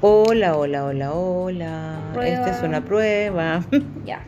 Hola, hola, hola, hola. Esta es una prueba. Ya.